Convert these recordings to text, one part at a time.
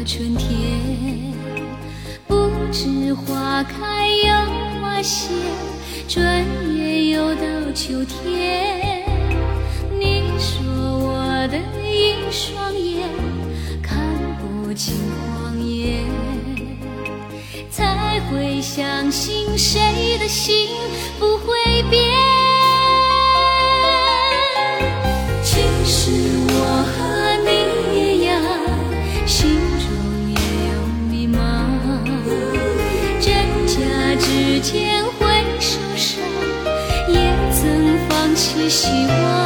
的春天，不知花开又花谢，转眼又到秋天，你说我的一双眼看不清谎言，才会相信谁的心不会变。时间会受伤，也曾放弃希望。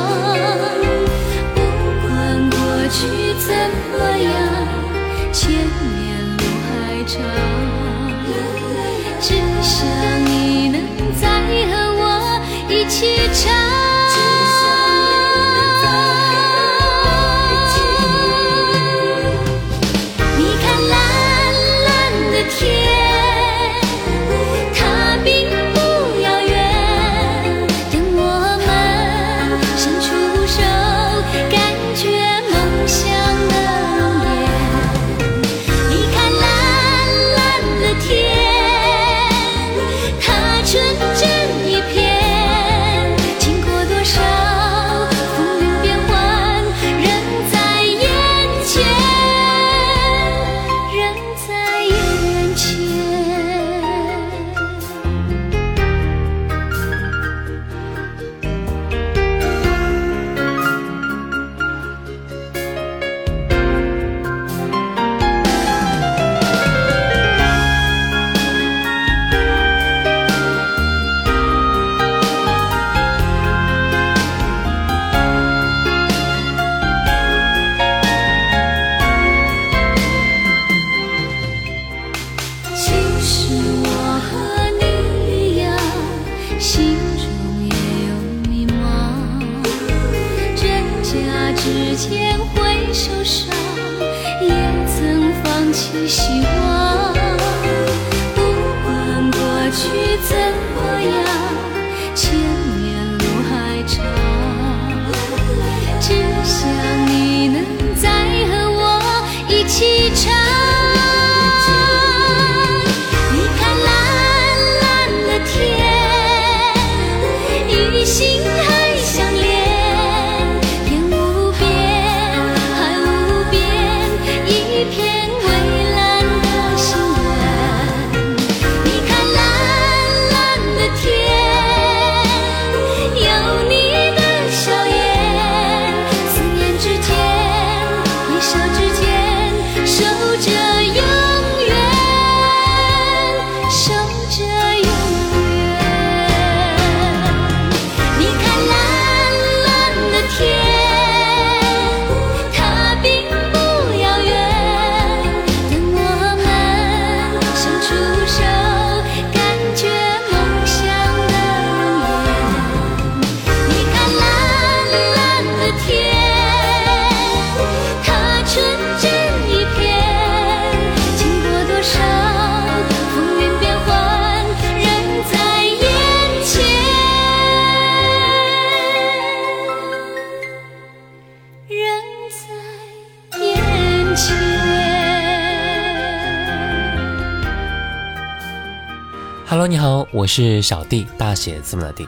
你好我是小弟大写字母的弟。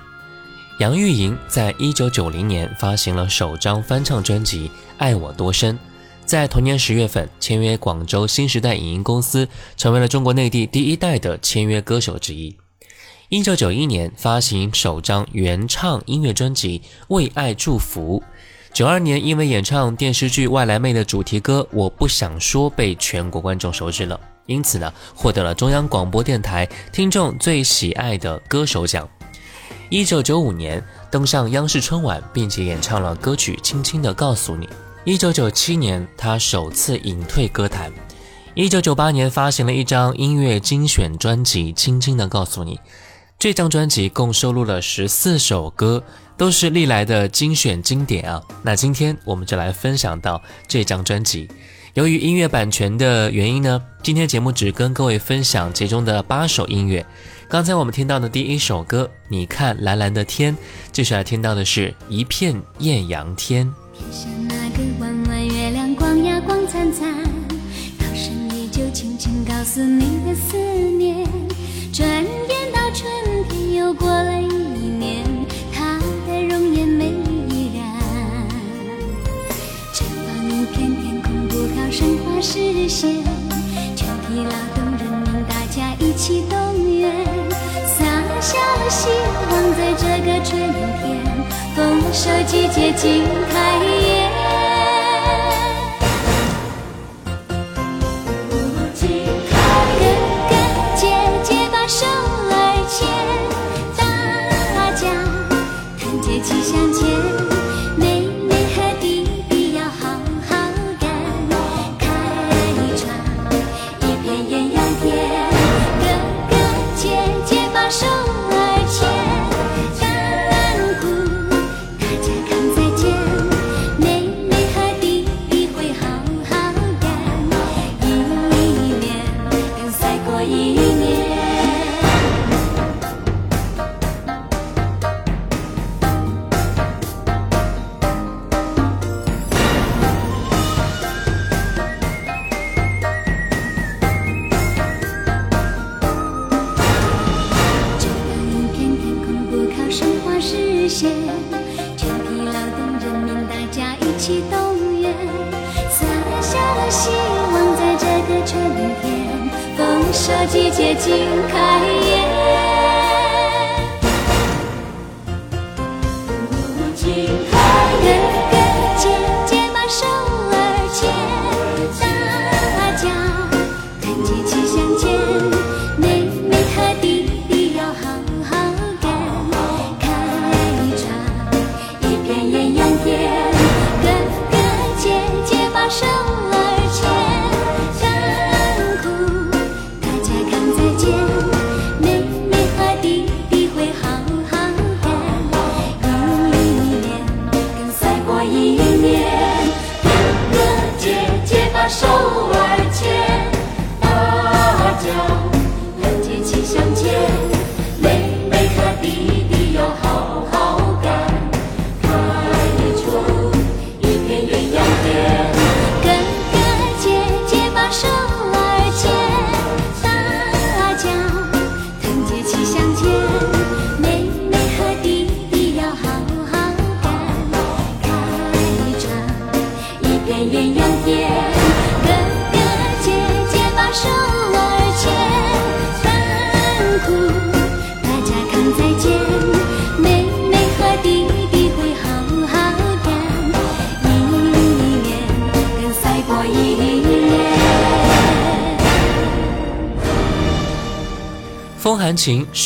杨钰莹在一九九零年发行了首张翻唱专辑爱我多深在同年十月份签约广州新时代影音公司成为了中国内地第一代的签约歌手之一。一九九一年发行首张原唱音乐专辑为爱祝福九二年因为演唱电视剧外来妹的主题歌我不想说被全国观众熟知了。因此呢，获得了中央广播电台听众最喜爱的歌手奖。一九九五年登上央视春晚，并且演唱了歌曲《轻轻的告诉你》。一九九七年，他首次隐退歌坛。一九九八年发行了一张音乐精选专辑《轻轻的告诉你》。这张专辑共收录了十四首歌，都是历来的精选经典啊。那今天我们就来分享到这张专辑。由于音乐版权的原因呢，今天节目只跟各位分享其中的八首音乐。刚才我们听到的第一首歌，你看蓝蓝的天，接下来听到的是一片艳阳天。天上那个弯弯月亮光呀光灿灿，高声依旧轻轻告诉你的思念。转眼到春天又过了一空，不靠神话实现，全体劳动人民大家一起动员，撒下了希望，在这个春天，丰收季节尽开颜。片艳阳天。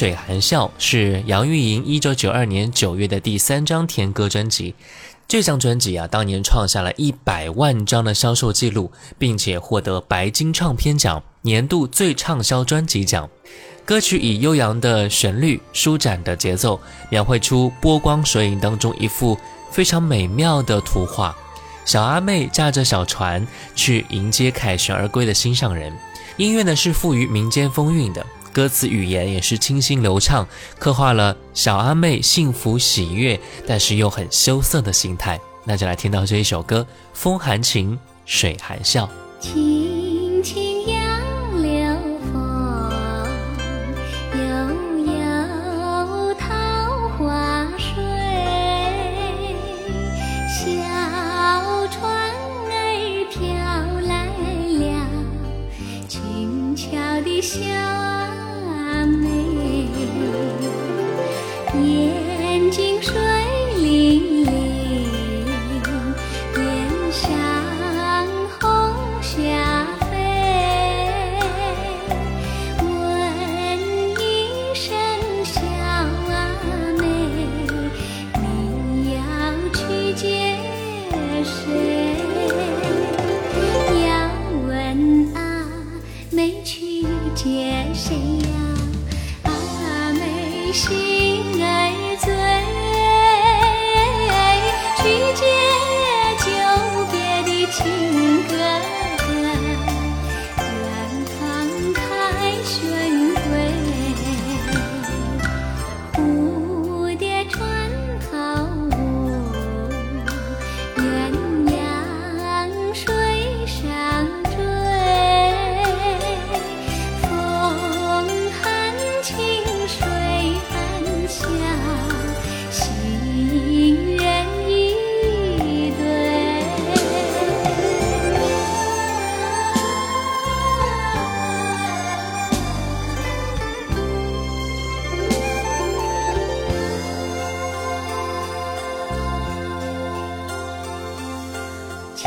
水含笑是杨钰莹一九九二年九月的第三张甜歌专辑。这张专辑啊，当年创下了一百万张的销售记录，并且获得白金唱片奖年度最畅销专辑奖。歌曲以悠扬的旋律、舒展的节奏，描绘出波光水影当中一幅非常美妙的图画。小阿妹驾着小船去迎接凯旋而归的心上人。音乐呢是富于民间风韵的，歌词语言也是清新流畅，刻画了小阿妹幸福喜悦，但是又很羞涩的心态。那就来听到这一首歌：风含情，水含笑。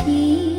轻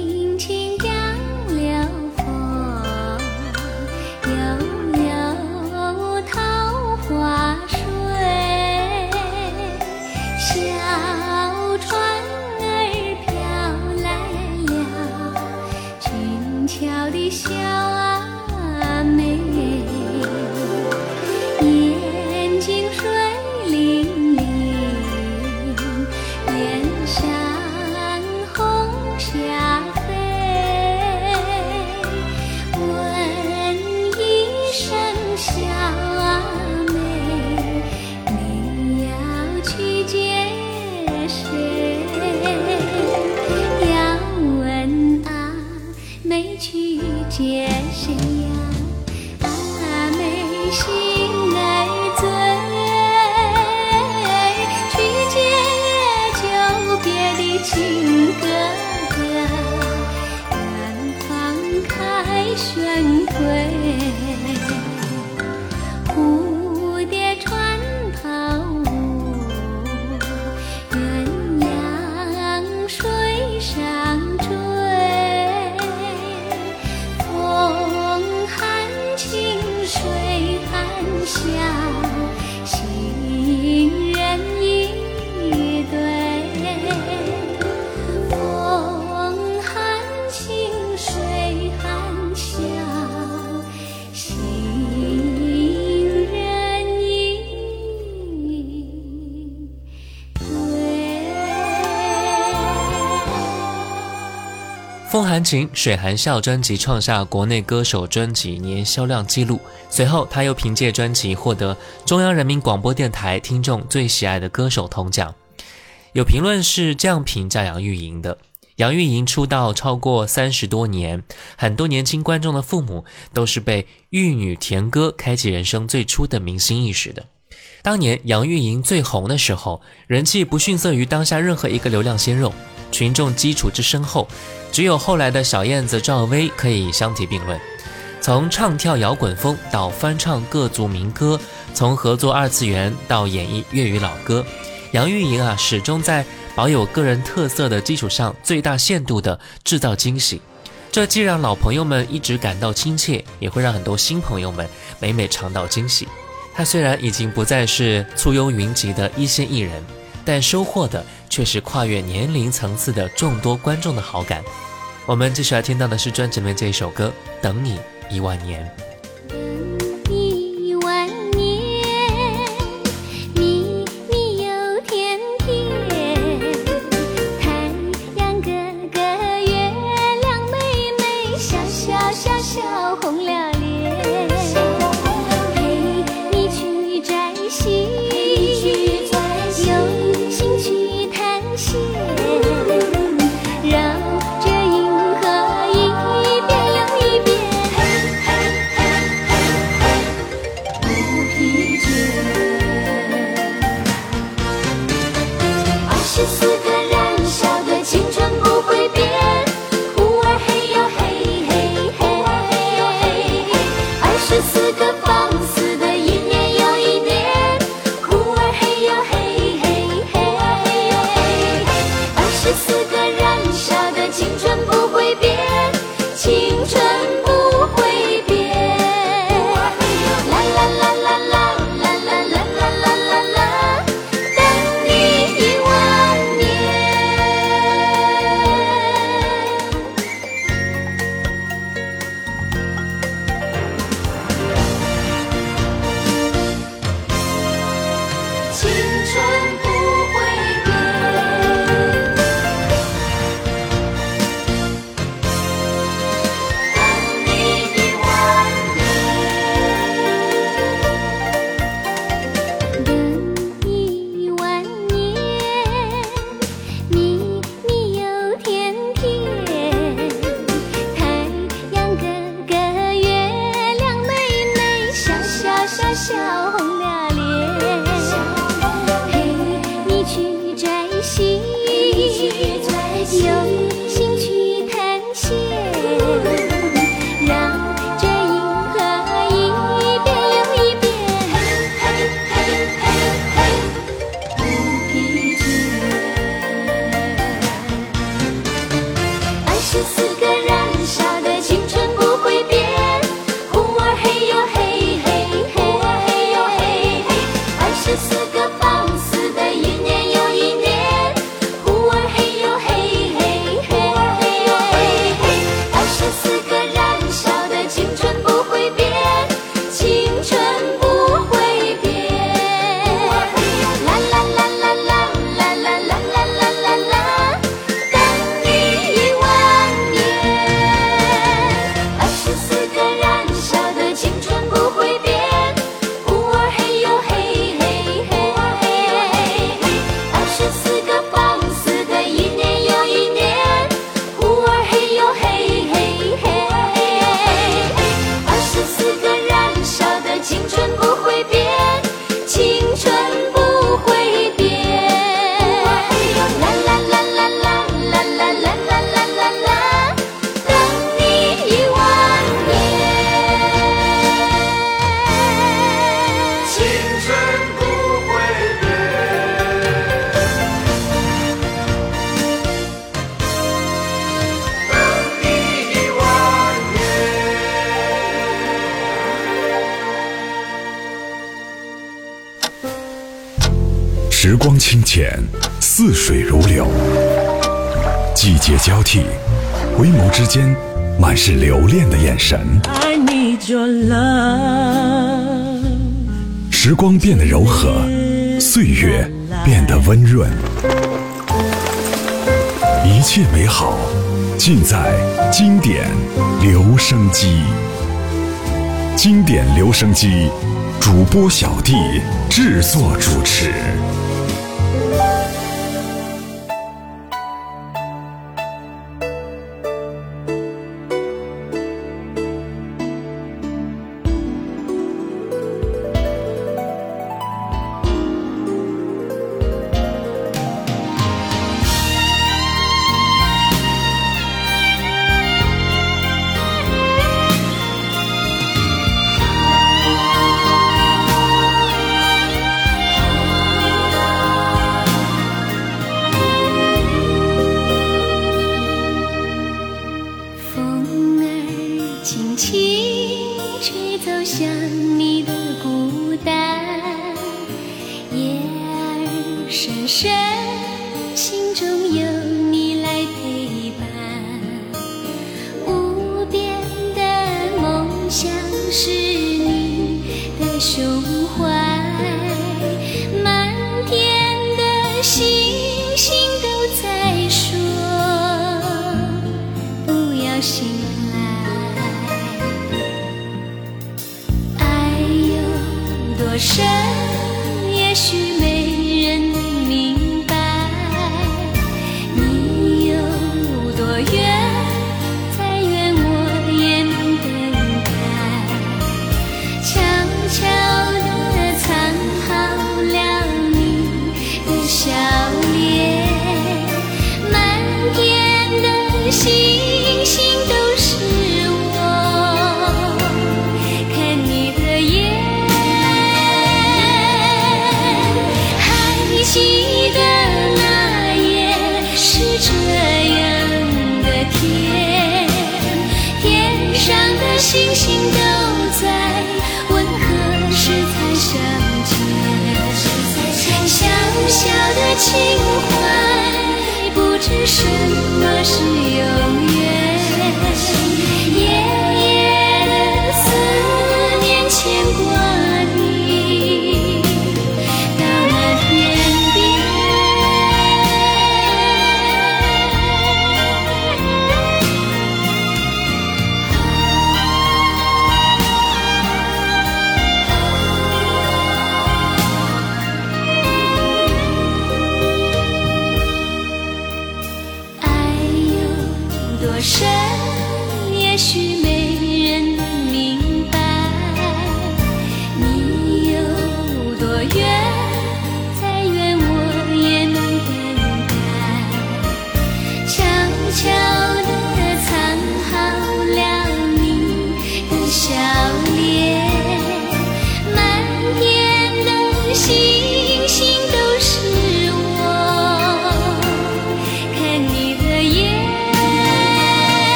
风含情，水含笑专辑创下国内歌手专辑年销量纪录。随后，他又凭借专辑获得中央人民广播电台听众最喜爱的歌手铜奖。有评论是这样评价杨钰莹的：杨钰莹出道超过三十多年，很多年轻观众的父母都是被玉女甜歌开启人生最初的明星意识的。当年杨钰莹最红的时候，人气不逊色于当下任何一个流量鲜肉，群众基础之深厚，只有后来的小燕子赵薇可以相提并论。从唱跳摇滚风到翻唱各族民歌，从合作二次元到演绎粤语老歌，杨钰莹啊始终在保有个人特色的基础上，最大限度地制造惊喜。这既让老朋友们一直感到亲切，也会让很多新朋友们每每尝到惊喜。他虽然已经不再是簇拥云集的一线艺人，但收获的却是跨越年龄层次的众多观众的好感。我们继续来听到的是专辑里面这一首歌《等你一万年》。二小红交替回眸之间满是留恋的眼神。i need your love 时光变得柔和岁月变得温润。一切美好尽在经典留声机。经典留声机主播小弟制作主持。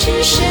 只是。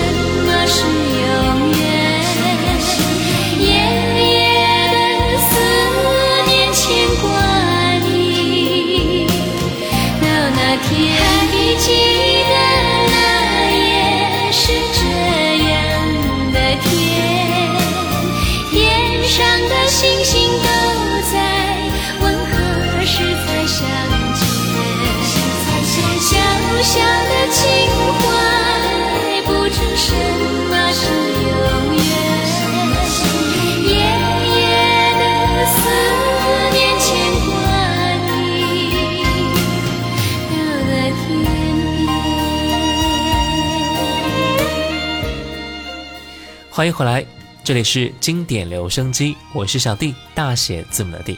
欢迎回来这里是经典留声机我是小 d 大写字母的 d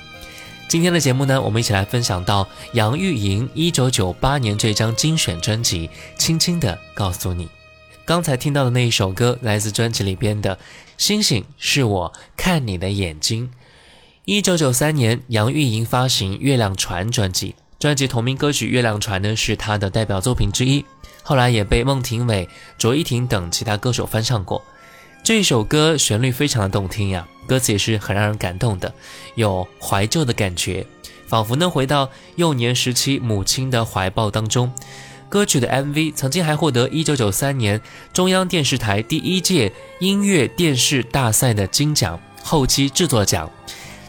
今天的节目呢我们一起来分享到杨钰莹一九九八年这张精选专辑轻轻地告诉你。刚才听到的那一首歌来自专辑里边的星星是我看你的眼睛。一九九三年杨钰莹发行月亮船专辑专辑同名歌曲月亮船呢是她的代表作品之一后来也被孟庭苇卓依婷等其他歌手翻唱过。这一首歌旋律非常的动听呀，歌词也是很让人感动的，有怀旧的感觉，仿佛能回到幼年时期母亲的怀抱当中。歌曲的 MV 曾经还获得1993年中央电视台第一届音乐电视大赛的金奖后期制作奖。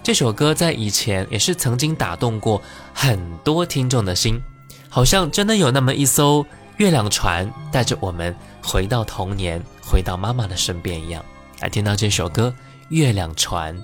这首歌在以前也是曾经打动过很多听众的心，好像真的有那么一艘月亮船带着我们回到童年，回到妈妈的身边一样。来听到这首歌《月亮船》。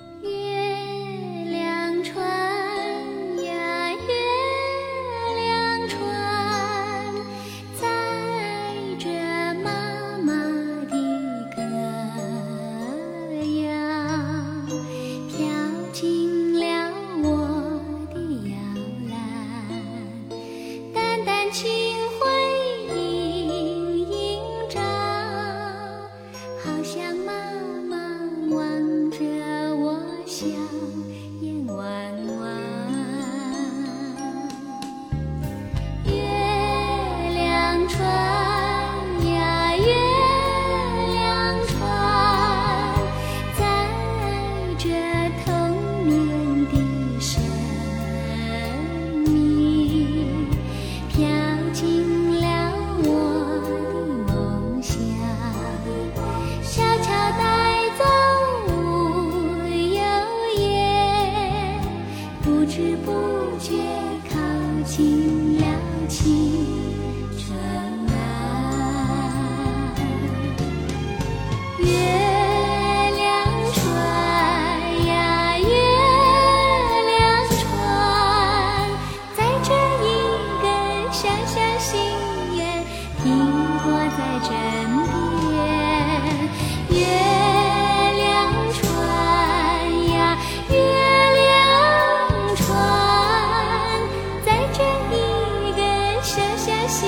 心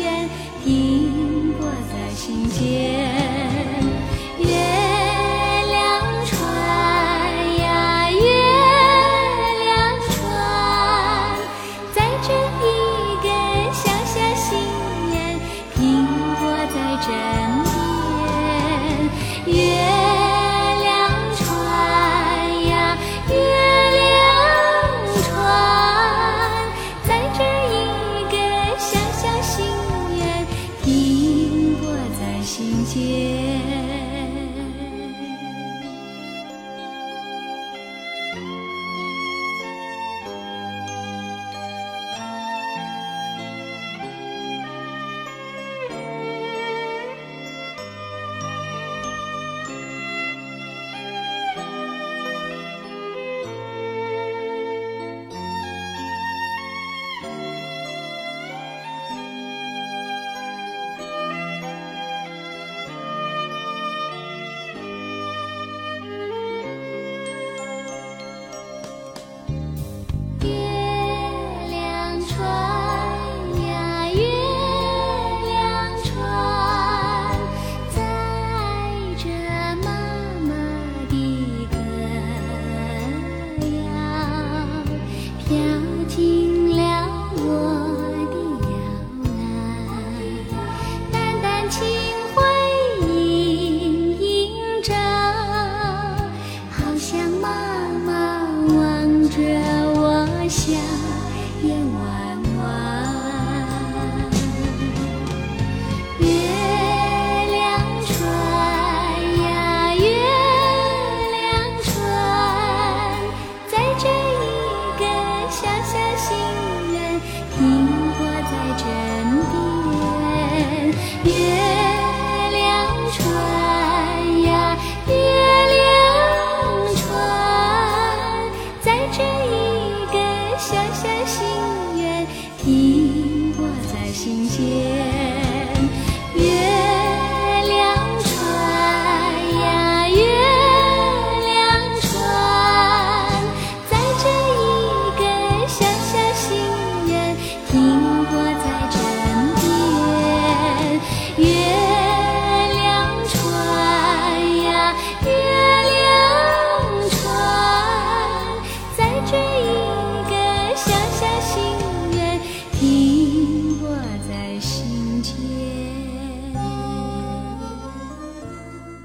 愿，停泊在心间。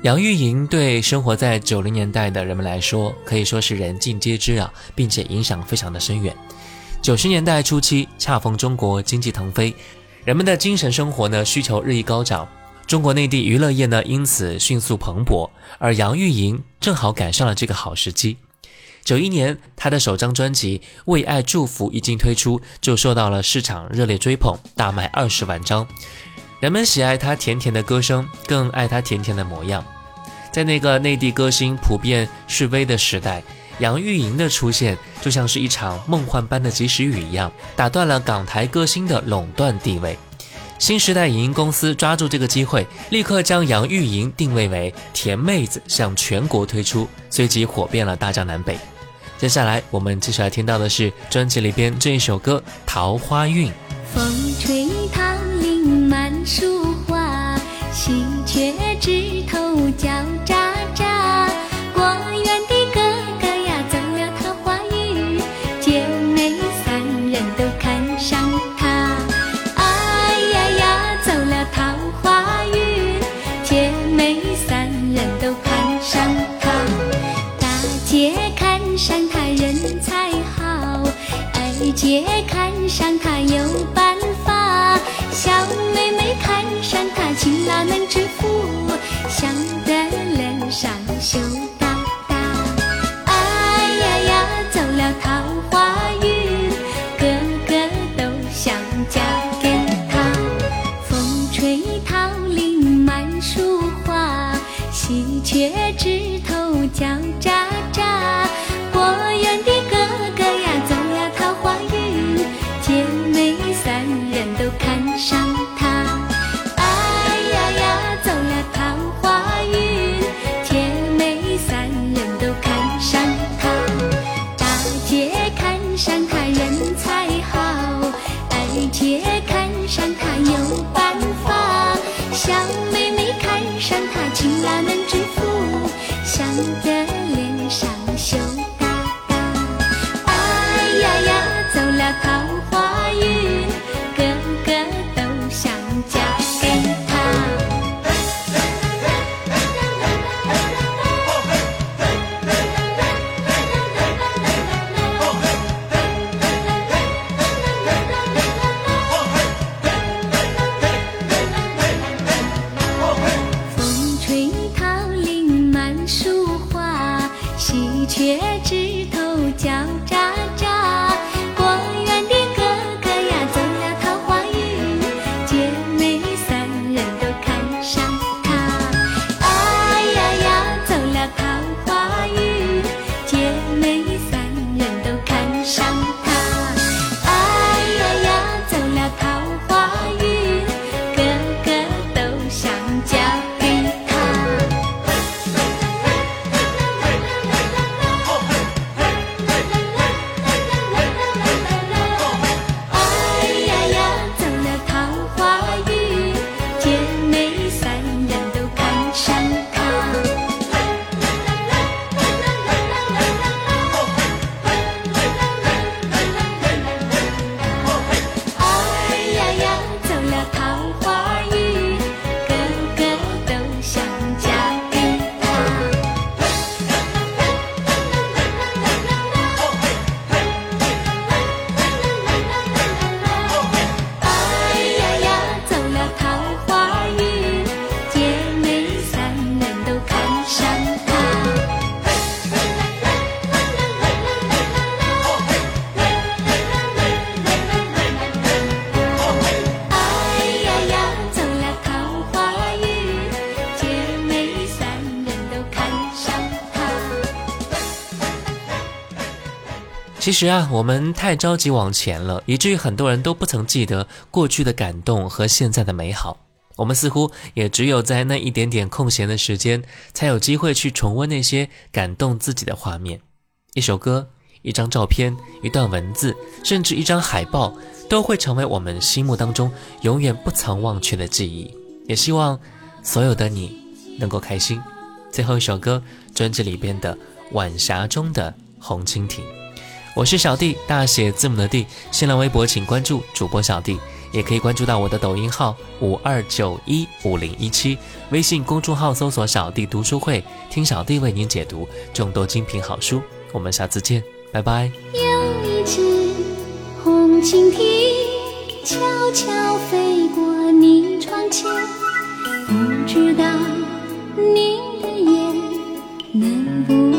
杨钰莹对生活在九零年代的人们来说，可以说是人尽皆知啊，并且影响非常的深远。九十年代初期，恰逢中国经济腾飞，人们的精神生活呢需求日益高涨，中国内地娱乐业呢因此迅速蓬勃，而杨钰莹正好赶上了这个好时机。九一年，她的首张专辑《为爱祝福》一经推出，就受到了市场热烈追捧，大卖二十万张。人们喜爱她甜甜的歌声，更爱她甜甜的模样。在那个内地歌星普遍示威的时代，杨钰莹的出现就像是一场梦幻般的及时雨一样，打断了港台歌星的垄断地位。新时代影音公司抓住这个机会，立刻将杨钰莹定位为甜妹子，向全国推出，随即火遍了大江南北。接下来我们继续来听到的是专辑里边这一首歌《桃花运》。风吹桃林满树花，喜鹊枝头叫其实啊，我们太着急往前了，以至于很多人都不曾记得过去的感动和现在的美好。我们似乎也只有在那一点点空闲的时间，才有机会去重温那些感动自己的画面。一首歌、一张照片、一段文字，甚至一张海报，都会成为我们心目当中永远不曾忘却的记忆。也希望所有的你能够开心。最后一首歌，专辑里边的《晚霞中的红蜻蜓》。我是小弟，大写字母的弟。新浪微博请关注主播小弟，也可以关注到我的抖音号五二九一五零一七，微信公众号搜索“小弟读书会”，听小弟为您解读众多精品好书。我们下次见，拜拜。有一只红蜻蜓悄悄飞过你窗前，不知道你的眼能不能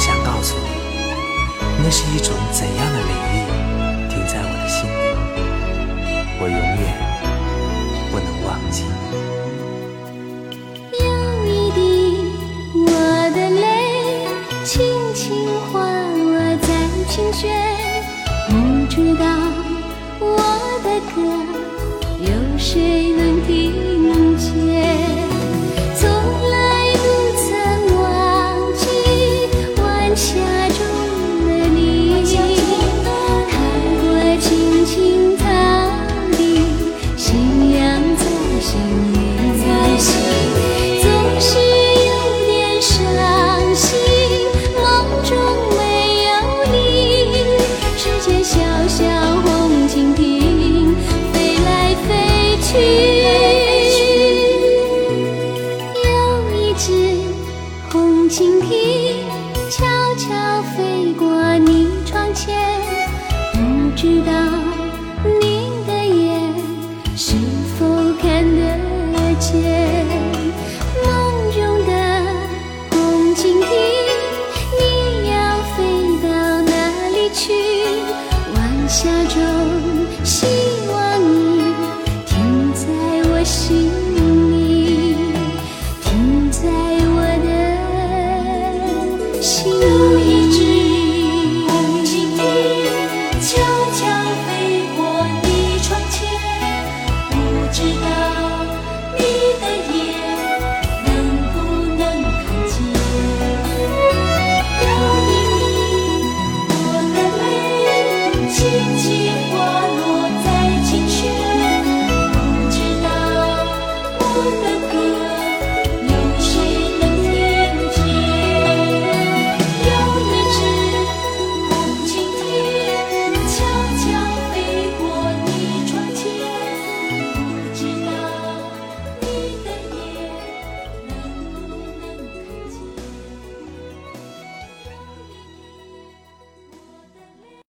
想告诉你，那是一种怎样的美丽，停在我的心里，我永远不能忘记。有一滴我的泪，轻轻滑落在琴弦，不知道我的歌有谁能听